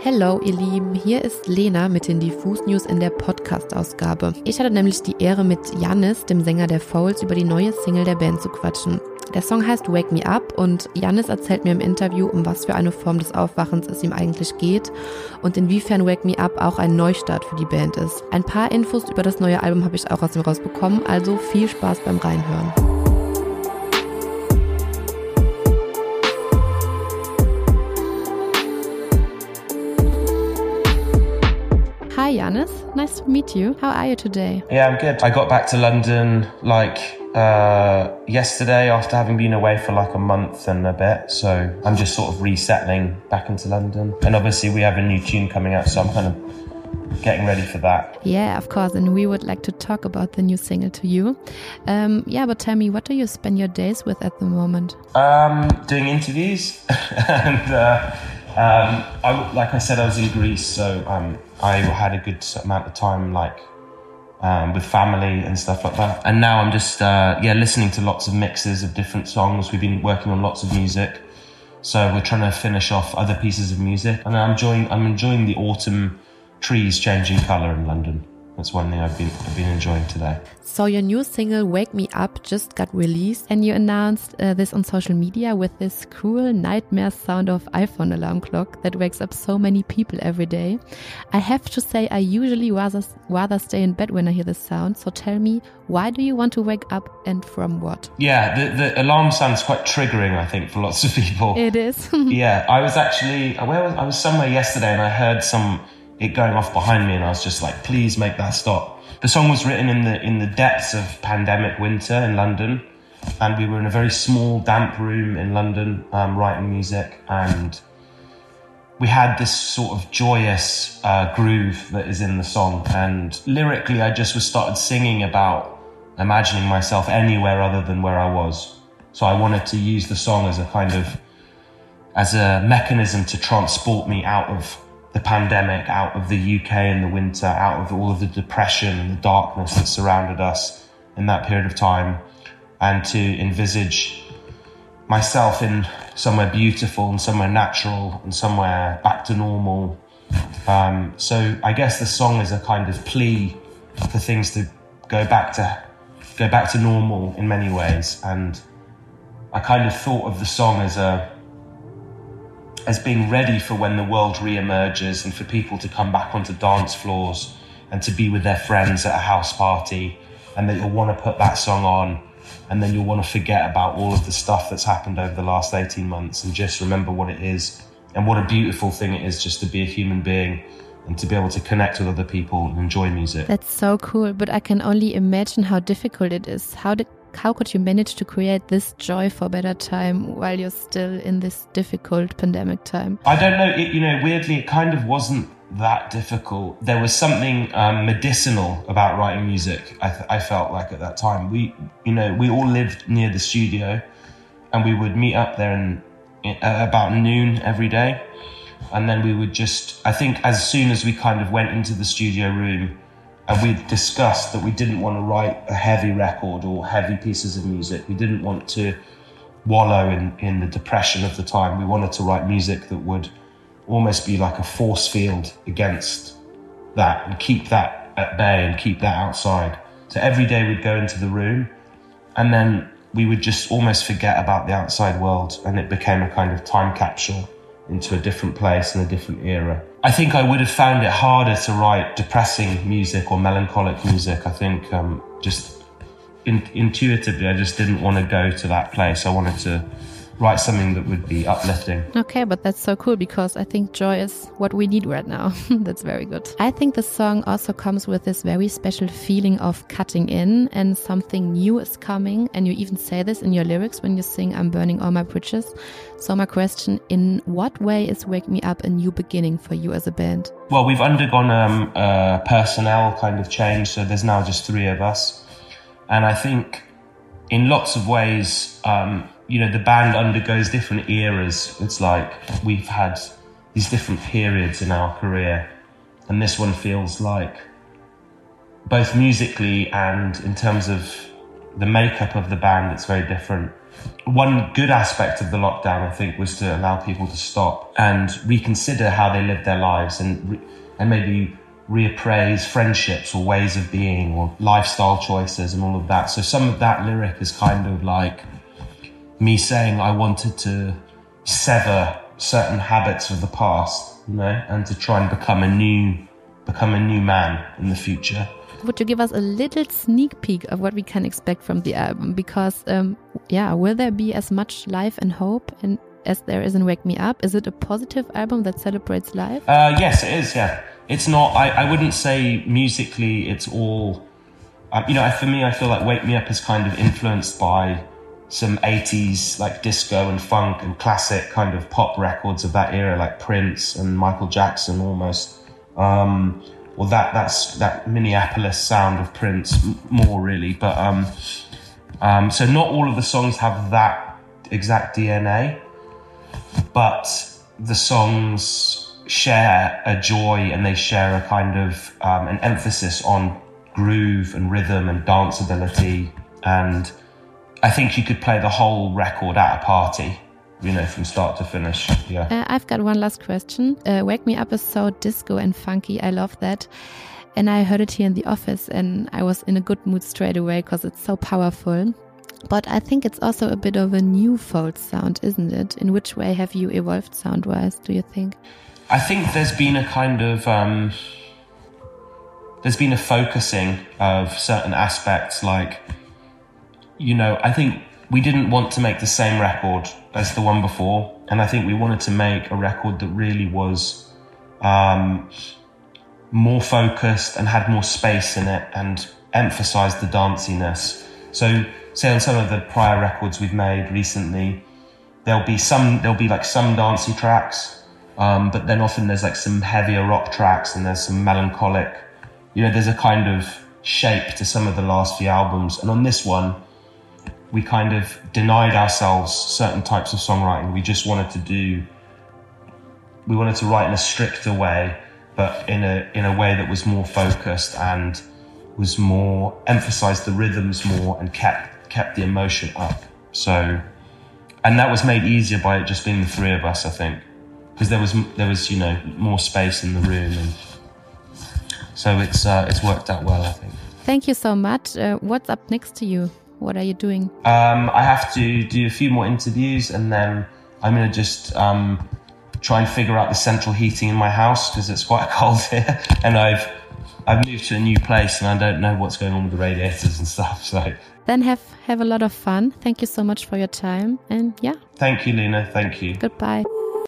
Hello, ihr Lieben, hier ist Lena mit den Diffus News in der Podcast-Ausgabe. Ich hatte nämlich die Ehre, mit Janis, dem Sänger der Fouls, über die neue Single der Band zu quatschen. Der Song heißt Wake Me Up und Janis erzählt mir im Interview, um was für eine Form des Aufwachens es ihm eigentlich geht und inwiefern Wake Me Up auch ein Neustart für die Band ist. Ein paar Infos über das neue Album habe ich auch aus ihm rausbekommen, also viel Spaß beim Reinhören. Hi, Yannis. Nice to meet you. How are you today? Yeah, I'm good. I got back to London like uh, yesterday after having been away for like a month and a bit. So I'm just sort of resettling back into London. And obviously, we have a new tune coming out, so I'm kind of getting ready for that. Yeah, of course. And we would like to talk about the new single to you. Um, yeah, but tell me, what do you spend your days with at the moment? Um, doing interviews and. Uh, um, I, like I said, I was in Greece, so um, I had a good amount of time, like um, with family and stuff like that. And now I'm just, uh, yeah, listening to lots of mixes of different songs. We've been working on lots of music, so we're trying to finish off other pieces of music. And I'm enjoying, I'm enjoying the autumn trees changing color in London. That's one thing I've been I've been enjoying today. So your new single "Wake Me Up" just got released, and you announced uh, this on social media with this cruel nightmare sound of iPhone alarm clock that wakes up so many people every day. I have to say, I usually rather rather stay in bed when I hear this sound. So tell me, why do you want to wake up, and from what? Yeah, the the alarm sounds quite triggering. I think for lots of people. It is. yeah, I was actually where was I was somewhere yesterday, and I heard some it going off behind me, and I was just like, please make that stop. The song was written in the in the depths of pandemic winter in London, and we were in a very small, damp room in London um, writing music, and we had this sort of joyous uh, groove that is in the song. And lyrically, I just was started singing about imagining myself anywhere other than where I was. So I wanted to use the song as a kind of as a mechanism to transport me out of the pandemic, out of the UK in the winter, out of all of the depression and the darkness that surrounded us in that period of time, and to envisage myself in somewhere beautiful and somewhere natural and somewhere back to normal. Um, so I guess the song is a kind of plea for things to go back to go back to normal in many ways, and I kind of thought of the song as a as being ready for when the world re-emerges and for people to come back onto dance floors and to be with their friends at a house party and that you'll want to put that song on and then you'll want to forget about all of the stuff that's happened over the last 18 months and just remember what it is and what a beautiful thing it is just to be a human being and to be able to connect with other people and enjoy music. That's so cool, but I can only imagine how difficult it is. How did how could you manage to create this joy for better time while you're still in this difficult pandemic time? I don't know. It, you know, weirdly, it kind of wasn't that difficult. There was something um, medicinal about writing music. I, I felt like at that time, we, you know, we all lived near the studio, and we would meet up there in, in uh, about noon every day, and then we would just. I think as soon as we kind of went into the studio room and we discussed that we didn't want to write a heavy record or heavy pieces of music. We didn't want to wallow in, in the depression of the time. We wanted to write music that would almost be like a force field against that and keep that at bay and keep that outside. So every day we'd go into the room and then we would just almost forget about the outside world and it became a kind of time capsule into a different place and a different era. I think I would have found it harder to write depressing music or melancholic music. I think um, just in, intuitively, I just didn't want to go to that place. I wanted to write something that would be uplifting. Okay, but that's so cool because I think joy is what we need right now. that's very good. I think the song also comes with this very special feeling of cutting in and something new is coming. And you even say this in your lyrics when you sing I'm burning all my bridges. So my question, in what way is Wake Me Up a new beginning for you as a band? Well, we've undergone um, a personnel kind of change. So there's now just three of us. And I think in lots of ways, um, you know, the band undergoes different eras. It's like we've had these different periods in our career, and this one feels like both musically and in terms of the makeup of the band, it's very different. one good aspect of the lockdown, I think, was to allow people to stop and reconsider how they lived their lives and re- and maybe reappraise friendships or ways of being or lifestyle choices and all of that. So some of that lyric is kind of like me saying I wanted to sever certain habits of the past, you know, and to try and become a new become a new man in the future. Would you give us a little sneak peek of what we can expect from the album? Because, um, yeah, will there be as much life and hope and as there is in Wake Me Up? Is it a positive album that celebrates life? Uh, yes, it is. Yeah, it's not. I, I wouldn't say musically it's all. Um, you know, for me, I feel like Wake Me Up is kind of influenced by some 80s like disco and funk and classic kind of pop records of that era, like Prince and Michael Jackson almost. Um, well, that that's that Minneapolis sound of Prince more really, but um, um, so not all of the songs have that exact DNA, but the songs share a joy and they share a kind of um, an emphasis on groove and rhythm and danceability and I think you could play the whole record at a party, you know, from start to finish. Yeah. Uh, I've got one last question. Uh, Wake Me Up is so disco and funky. I love that. And I heard it here in the office and I was in a good mood straight away because it's so powerful. But I think it's also a bit of a new Foals sound, isn't it? In which way have you evolved sound wise, do you think? I think there's been a kind of. Um, there's been a focusing of certain aspects like you know, I think we didn't want to make the same record as the one before, and I think we wanted to make a record that really was um, more focused and had more space in it and emphasized the danciness. So, say on some of the prior records we've made recently, there'll be some, there'll be like some dancey tracks, um, but then often there's like some heavier rock tracks and there's some melancholic. You know, there's a kind of shape to some of the last few albums, and on this one we kind of denied ourselves certain types of songwriting. We just wanted to do, we wanted to write in a stricter way, but in a in a way that was more focused and was more emphasized the rhythms more and kept kept the emotion up. So, and that was made easier by it just being the three of us, I think, because there was there was you know more space in the room, and so it's uh, it's worked out well, I think. Thank you so much. Uh, what's up next to you? What are you doing? Um, I have to do a few more interviews and then I'm going to just um, try and figure out the central heating in my house because it's quite cold here. And I've I've moved to a new place and I don't know what's going on with the radiators and stuff. So then have have a lot of fun. Thank you so much for your time and yeah. Thank you, Lena. Thank you. Goodbye.